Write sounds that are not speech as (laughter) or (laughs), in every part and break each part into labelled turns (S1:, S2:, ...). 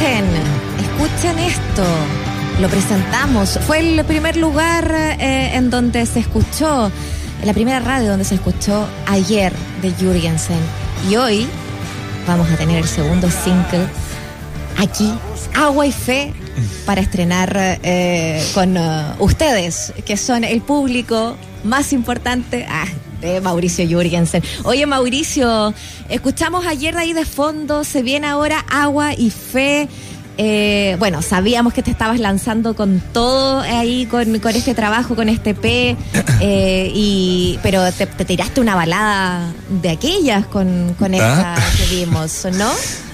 S1: escuchen, escuchen esto. Lo presentamos. Fue el primer lugar eh, en donde se escuchó, la primera radio donde se escuchó ayer de Jürgensen. Y hoy vamos a tener el segundo single aquí, Agua y Fe, para estrenar eh, con eh, ustedes, que son el público más importante. Ah, Mauricio Jürgensen. Oye, Mauricio, escuchamos ayer de ahí de fondo, se viene ahora Agua y Fe. Eh, bueno, sabíamos que te estabas lanzando con todo ahí, con, con este trabajo, con este P, (coughs) eh, y, pero te, te tiraste una balada de aquellas con, con esta
S2: Ah.
S1: que vimos, ¿no?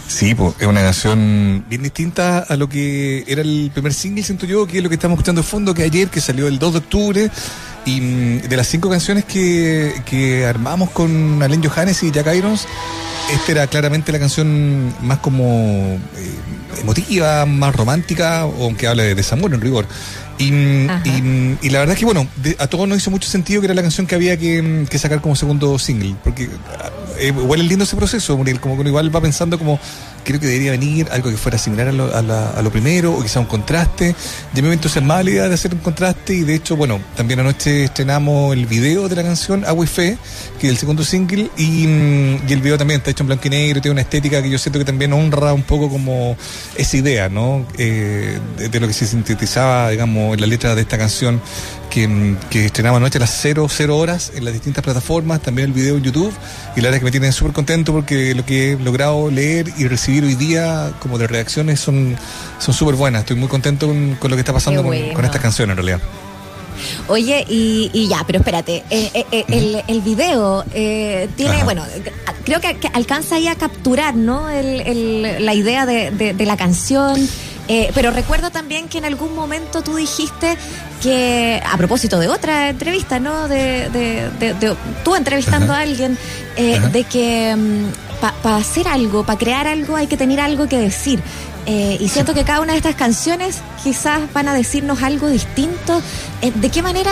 S2: Sí, pues es una canción bien distinta a lo que era el primer single, siento yo, que es lo que estamos escuchando de fondo, que ayer, que salió el 2 de octubre, y mm, de las cinco canciones que, que armamos con Alain Johannes y Jack Irons, esta era claramente la canción más como eh, emotiva, más romántica, o aunque habla de desamor en rigor. Y, mm, y, mm, y la verdad es que, bueno, de- a todos nos hizo mucho sentido que era la canción que había que, mm, que sacar como segundo single, porque ah, eh, igual es lindo ese proceso, como que igual va pensando como, creo que debería venir algo que fuera similar a lo, a la- a lo primero, o quizá un contraste. Ya me entusiasmaba la idea de hacer un contraste, y de hecho, bueno, también anoche estrenamos el video de la canción Agua y Fe, que es el segundo single, y, y el video también está hecho en blanco y negro, tiene una estética que yo siento que también honra un poco como esa idea, ¿no? Eh, de, de lo que se sintetizaba, digamos, en la letra de esta canción que, mm, que estrenamos anoche a las 0, 0 horas en las distintas plataformas, también el video en YouTube, y la verdad es que me tienen súper contento porque lo que he logrado leer y recibir hoy día como de reacciones son son súper buenas. Estoy muy contento con, con lo que está pasando con, con esta canción en realidad.
S1: Oye, y, y ya, pero espérate, eh, eh, eh, el, el video eh, tiene,
S2: Ajá.
S1: bueno, creo que, que alcanza ahí a capturar, ¿no? El, el- la idea de, de- de la canción. eh, pero recuerdo también que en algún momento tú dijiste que, a propósito de otra entrevista, ¿no? De, de- de- de- tú entrevistando
S2: Ajá.
S1: a alguien, eh, de que para hacer algo, para crear algo, hay que tener algo que decir. Eh, y siento que cada una de estas canciones quizás van a decirnos algo distinto. Eh, ¿De qué manera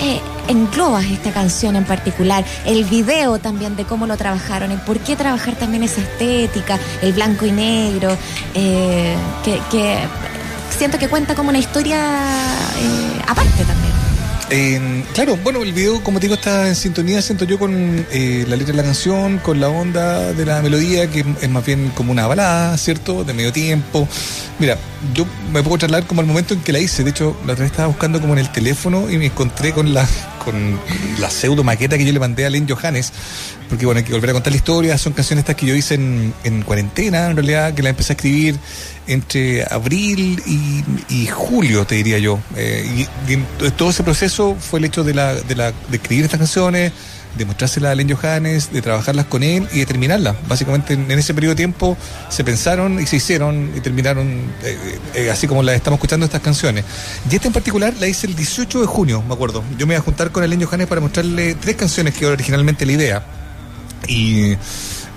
S1: eh, englobas esta canción en particular? El video también de cómo lo trabajaron, el por qué trabajar también esa estética, el blanco y negro, eh, que, siento que cuenta como una historia aparte también.
S2: Eh, claro, bueno, el video, como te digo, está en sintonía, siento yo, con eh, la letra de la canción, con la onda de la melodía, que es más bien como una balada, ¿cierto? De medio tiempo. Mira, yo me puedo trasladar como al momento en que la hice. De hecho, la otra vez estaba buscando como en el teléfono y me encontré con la, con la pseudo maqueta que yo le mandé a Len Johannes. Porque bueno, hay que volver a contar la historia. Son canciones estas que yo hice en, en cuarentena, en realidad, que la empecé a escribir entre abril y, julio, te diría yo. Eh, y, y todo ese proceso fue el hecho de, la, de, la, de escribir estas canciones, de mostrárselas a Len Johannes, de trabajarlas con él y de terminarlas. Básicamente en, ese periodo de tiempo se pensaron y se hicieron y terminaron eh, eh, así como las estamos escuchando estas canciones. Y esta en particular la hice el 18 de junio, me acuerdo. Yo me iba a juntar con Len Johannes para mostrarle tres canciones que era originalmente la idea. Y,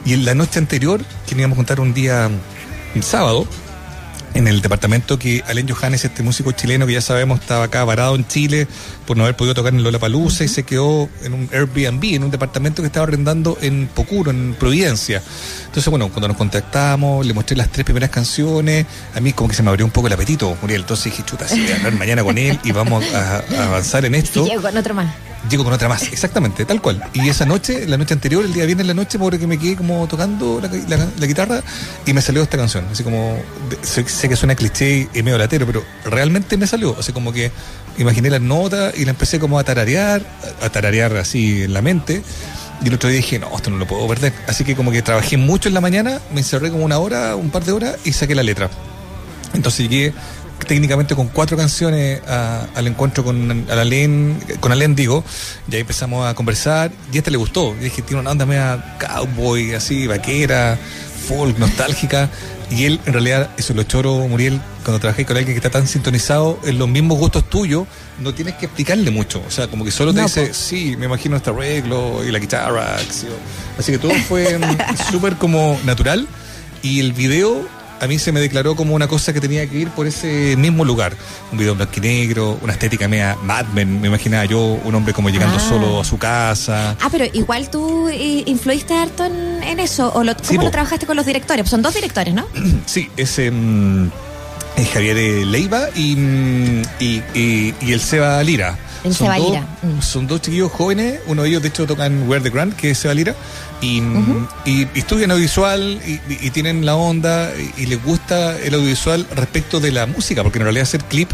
S2: y en la noche anterior, que íbamos a juntar un día, un sábado, en el departamento que Alain Johannes, este músico chileno que ya sabemos estaba acá varado en Chile por no haber podido tocar en Lollapalooza y se quedó en un Airbnb, en un departamento que estaba arrendando en Pocuro, en Providencia. Entonces, bueno, cuando nos contactamos, le mostré las tres primeras canciones, a mí como que se me abrió un poco el apetito, Muriel. Entonces dije, chuta, sí, voy a hablar mañana con él y vamos a, a avanzar en esto.
S1: Y (laughs) llego con otro más.
S2: Llego con otra más, exactamente, tal cual. Y esa noche, la noche anterior, el día viernes en la noche, pobre que me quedé como tocando la, la- la guitarra y me salió esta canción. Así como, de- que suena cliché y medio latero, pero realmente me salió. Así como que imaginé las notas y la empecé como a tararear, a, tararear así en la mente. Y el otro día dije, no, esto no lo puedo perder. Así que como que trabajé mucho en la mañana, me encerré como una hora, un par de horas y saqué la letra. Entonces llegué técnicamente con cuatro canciones al encuentro con con Alain digo, y ahí empezamos a conversar, y a este le gustó, y dije, tiene una onda media cowboy, así, vaquera, folk, nostálgica, y él en realidad, eso lo choro, Muriel, cuando trabajé con alguien que está tan sintonizado en los mismos gustos tuyos, no tienes que explicarle mucho, o sea, como que solo te
S1: No,
S2: dice, sí, me imagino este arreglo y la guitarra, así, así que todo fue (laughs) súper como natural, y el video a mí se me declaró como una cosa que tenía que ir por ese mismo lugar. Un video en blanco y negro, una estética media Mad Men, me imaginaba yo, un hombre como llegando
S1: Ah.
S2: solo a su casa.
S1: Ah, pero igual tú eh, influiste harto en, en eso. ¿O lo, ¿Cómo
S2: Sí,
S1: lo
S2: po.
S1: trabajaste con los directores? Son dos directores, ¿no? (clears throat)
S2: Sí, es, em, es Javier Leiva y, mm, y, y- y el Seba Lira.
S1: El
S2: son
S1: Seba
S2: dos,
S1: Lira, mm.
S2: Son dos chiquillos jóvenes, uno de ellos de hecho tocan Where the Grand, que es Seba Lira, y, mm, y- y estudian audiovisual y, y- y tienen la onda y, y les gusta el audiovisual respecto de la música, porque en realidad hacer clip,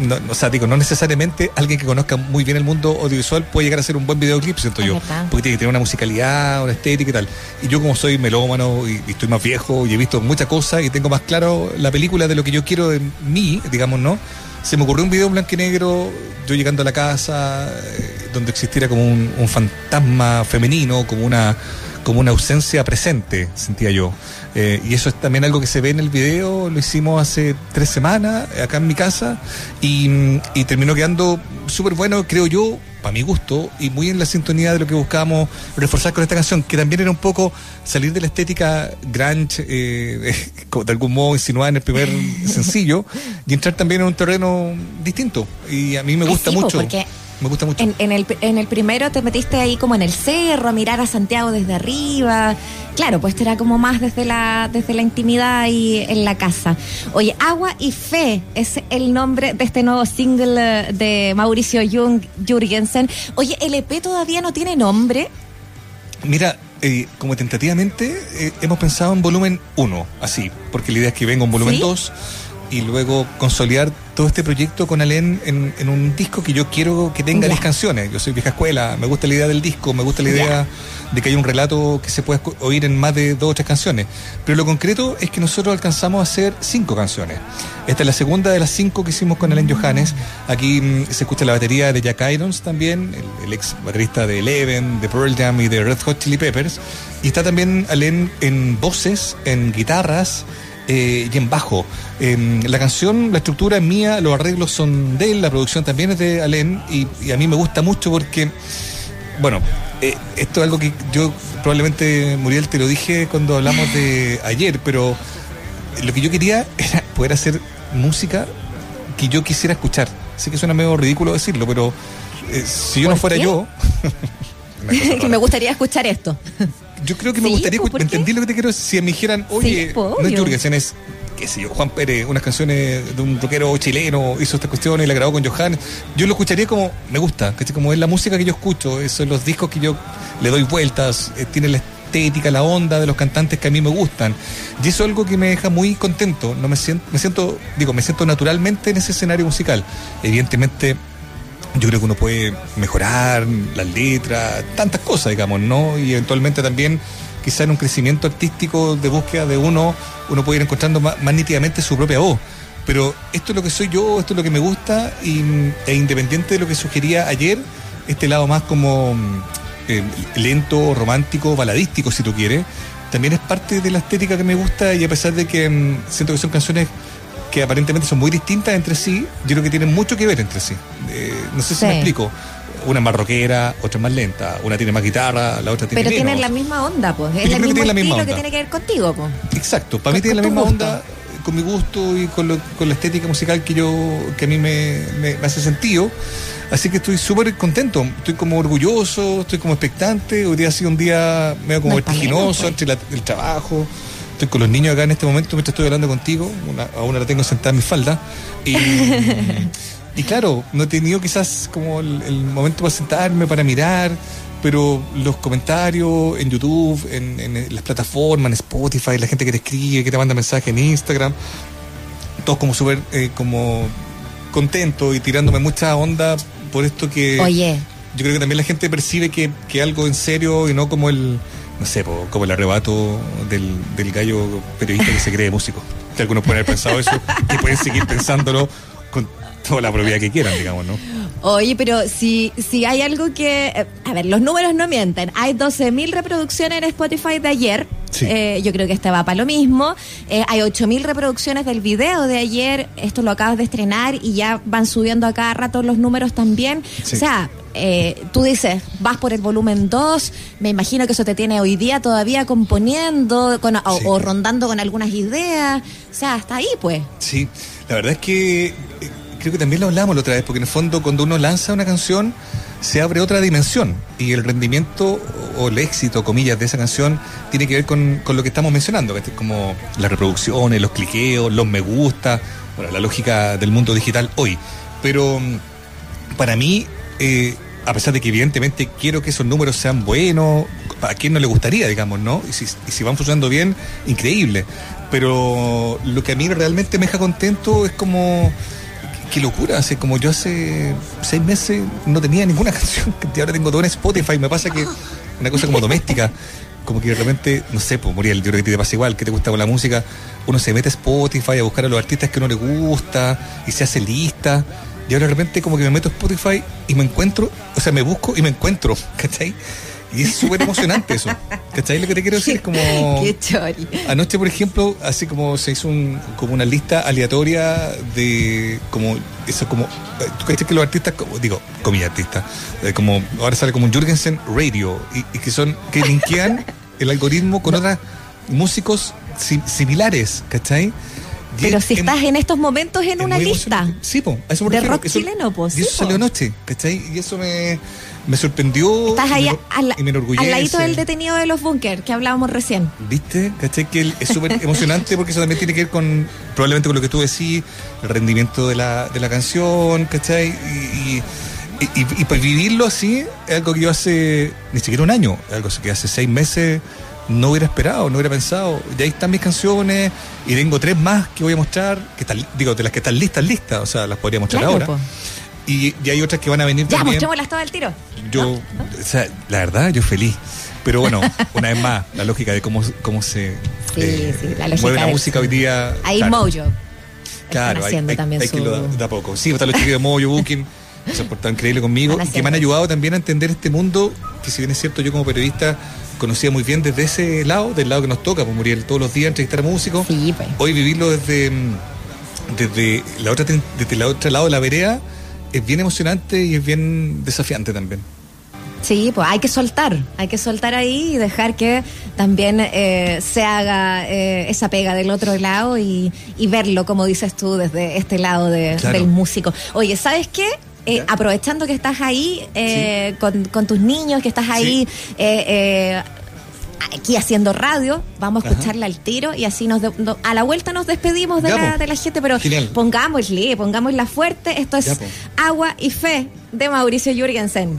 S2: no, o sea, digo, no necesariamente alguien que conozca muy bien el mundo audiovisual puede llegar a hacer un buen videoclip, siento yo, porque tiene que tener una musicalidad, una estética y tal. Y yo como soy melómano y, y estoy más viejo y he visto muchas cosas y tengo más claro la película de lo que yo quiero de mí, digamos, ¿no? Se me ocurrió un video en blanco y negro, yo llegando a la casa, eh, donde existiera como un, un fantasma femenino, como una como una ausencia presente, sentía yo. Eh, y eso es también algo que se ve en el video, lo hicimos hace tres semanas eh, acá en mi casa y, y terminó quedando súper bueno, creo yo, para mi gusto, y muy en la sintonía de lo que buscábamos reforzar con esta canción, que también era un poco salir de la estética grunge, eh, (laughs) de algún modo insinuada en el primer (laughs) sencillo, y entrar también en un terreno distinto. Y a mí me
S1: Eh,
S2: gusta
S1: sí, po,
S2: mucho.
S1: porque
S2: Me gusta mucho.
S1: En, en el, en el primero te metiste ahí como en el cerro, a mirar a Santiago desde arriba. Claro, pues era como más desde la, desde la intimidad y en la casa. Oye, Agua y Fe es el nombre de este nuevo single eh, de Mauricio Jung, Jürgensen. Oye, ¿el EP todavía no tiene nombre?
S2: Mira, eh, como tentativamente eh, hemos pensado en volumen 1, así, porque la idea es que venga un volumen
S1: ¿Sí?
S2: 2 y luego consolidar todo este proyecto con Alén en, en un disco que yo quiero que tenga
S1: Ya.
S2: 10 canciones. Yo soy vieja escuela, me gusta la idea del disco, me gusta la idea de que haya un relato que se pueda oír en más de dos o tres canciones. Pero lo concreto es que nosotros alcanzamos a hacer cinco canciones. Esta es la segunda de las cinco que hicimos con Alén Johannes. Aquí mm, se escucha la batería de Jack Irons también, el, el ex baterista de Eleven, de Pearl Jam y de Red Hot Chili Peppers. Y está también Alén en voces, en guitarras eh, y en bajo. Eh, la canción, la estructura es mía, los arreglos son de él, la producción también es de Alén y, y a mí me gusta mucho porque, bueno, eh, esto es algo que yo probablemente, Muriel, te lo dije cuando hablamos de ayer, pero lo que yo quería (laughs) era poder hacer música que yo quisiera escuchar. Sé que suena medio ridículo decirlo, pero eh, si yo no
S1: ¿Por
S2: fuera
S1: qué?
S2: yo... (laughs) (laughs)
S1: Que me gustaría escuchar esto.
S2: Yo creo que me
S1: Sí,
S2: gustaría escuchar.
S1: ¿por
S2: ¿Me
S1: qué?
S2: entendí lo que te quiero decir? Si me dijeran, oye,
S1: po,
S2: no es. Jurgensen, es, qué sé yo, Juan Pérez, unas canciones de un rockero chileno, hizo esta cuestión y la grabó con Johan. Yo lo escucharía como, me gusta, ¿cachai? Como es la música que yo escucho, son los discos que yo le doy vueltas, eh, tiene la estética, la onda de los cantantes que a mí me gustan. Y eso es algo que me deja muy contento. No me siento, me siento, digo, me siento naturalmente en ese escenario musical. Evidentemente yo creo que uno puede mejorar las letras, tantas cosas, digamos, ¿no? Y eventualmente también, quizá en un crecimiento artístico de búsqueda de uno, uno puede ir encontrando más, más nítidamente su propia voz. Pero esto es lo que soy yo, esto es lo que me gusta, y, e independiente de lo que sugería ayer, este lado más como eh, lento, romántico, baladístico, si tú quieres, también es parte de la estética que me gusta, y a pesar de que mm, siento que son canciones que aparentemente son muy distintas entre sí, yo creo que tienen mucho que ver entre sí. Eh, no sé si
S1: Sí.
S2: me explico. Una es más rockera, otra es más lenta, una tiene más guitarra, la otra tiene
S1: Pero
S2: menos.
S1: tienen la misma onda, pues. Es el
S2: que
S1: mismo
S2: la misma
S1: que
S2: onda.
S1: tiene que ver contigo, pues.
S2: Exacto, para mí
S1: Con-
S2: tiene la misma
S1: gusto.
S2: onda con mi gusto y con, lo- con la estética musical que yo que a mí me, me- me hace sentido. Así que estoy súper contento, estoy como orgulloso, estoy como expectante. Hoy día ha sido un día medio como
S1: No
S2: vertiginoso
S1: pues.
S2: entre la- el trabajo. Estoy con los niños acá en este momento mientras estoy hablando contigo. Una, a una la tengo sentada en mi falda. Y, (laughs) y claro, no he tenido quizás como el, el momento para sentarme, para mirar, pero los comentarios en YouTube, en, en las plataformas, en Spotify, la gente que te escribe, que te manda mensajes en Instagram, todos como súper eh, como contentos y tirándome mucha onda por esto que
S1: Oye,
S2: yo creo que también la gente percibe que, que algo en serio y no como el, no sé, po, como el arrebato del, del gallo periodista que se cree músico. Que algunos pueden haber pensado eso y pueden seguir pensándolo con toda la propiedad que quieran, digamos, ¿no?
S1: Oye, pero si, si hay algo que... eh, A ver, los números no mienten. Hay 12.000 reproducciones en Spotify de ayer.
S2: Sí.
S1: Eh, yo creo que este va para lo mismo. Eh, hay 8.000 reproducciones del video de ayer. Esto lo acabas de estrenar y ya van subiendo a cada rato los números también.
S2: Sí.
S1: O sea, eh, tú dices, vas por el volumen 2, me imagino que eso te tiene hoy día todavía componiendo o, rondando con algunas ideas, o sea, hasta ahí pues.
S2: Sí, la verdad es que eh, creo que también lo hablamos la otra vez, porque en el fondo cuando uno lanza una canción se abre otra dimensión y el rendimiento o el éxito, comillas, de esa canción tiene que ver con, con lo que estamos mencionando, como las reproducciones, los cliqueos, los me gusta, bueno, la lógica del mundo digital hoy. Pero mm, para mí eh, a pesar de que evidentemente quiero que esos números sean buenos, a quién no le gustaría, digamos, ¿no? Y si, van funcionando bien, increíble. Pero lo que a mí realmente me deja contento es como qué locura, hace como yo hace seis meses no tenía ninguna (laughs) canción, y ahora tengo todo en Spotify, me pasa que una cosa como doméstica, como que de repente, no sé, pues Muriel, yo creo que te pasa igual, que te gusta con la música, uno se mete a Spotify a buscar a los artistas que uno le gusta y se hace lista y ahora de repente como que me meto a Spotify y me encuentro, o sea, me busco y me encuentro, (laughs) ¿cachai? Y es súper emocionante eso. ¿Cachai? Lo que te quiero decir es como. (laughs)
S1: Qué chori.
S2: Anoche, por ejemplo, así como se hizo un, como una lista aleatoria de. como. Eso como. ¿Tú crees que los artistas, digo, comillas artistas, eh, como. ahora sale como un Jurgensen Radio, y, que son. que linkean el algoritmo con otros músicos similares, ¿cachai?
S1: Pero si estás en estos momentos en una lista.
S2: Sí, po,
S1: eso De rock chileno, pues.
S2: Y eso salió anoche, ¿cachai? Y eso me, me sorprendió.
S1: Estás ahí
S2: y me enorgullece.
S1: al ladito del detenido de los bunkers que hablábamos recién.
S2: ¿Viste? ¿Cachai? Que es súper (laughs) emocionante porque eso también tiene que ver con, probablemente con lo que tú decís, el rendimiento de la, de la canción, ¿cachai? Y, y, y, pues vivirlo así es algo que yo hace ni siquiera un año, es algo que hace seis meses no hubiera esperado, no hubiera pensado. Y ahí están mis canciones y tengo tres más que voy a mostrar, que están, digo, de las que están listas, listas, o sea, las podría mostrar ahora. Y, hay otras que van a venir
S1: ya, también. mostrémoslas todas al tiro.
S2: Yo, o sea, la verdad, yo feliz. Pero bueno, (laughs) una vez más, la lógica de cómo, cómo se
S1: eh, la
S2: mueve la música hoy día.
S1: Ahí claro. Mojo.
S2: Claro, hay, hay, también hay que lo da, poco. Sí, están los chicos de Mojo, Booking, se han portado increíble conmigo y que me han ayudado también a entender este mundo, que si bien es cierto, yo como periodista conocía muy bien desde ese lado, del lado que nos toca, pues Muriel, todos los días entrevistar a músicos.
S1: Sí, pues.
S2: Hoy vivirlo desde, mm, desde, la otra, desde el otro lado de la vereda es bien emocionante y es bien desafiante también.
S1: Sí, pues hay que soltar, hay que soltar ahí y dejar que también eh, se haga eh, esa pega del otro lado y, verlo, como dices tú, desde este lado del músico. Oye, ¿sabes qué? Eh, aprovechando que estás ahí eh, con, tus niños, que estás ahí eh, aquí haciendo radio, vamos a escucharla al tiro y así nos a la vuelta nos despedimos de, la, de la, gente, pero pongámosle, pongámosla fuerte. Esto es Agua y Fe de Mauricio Jürgensen.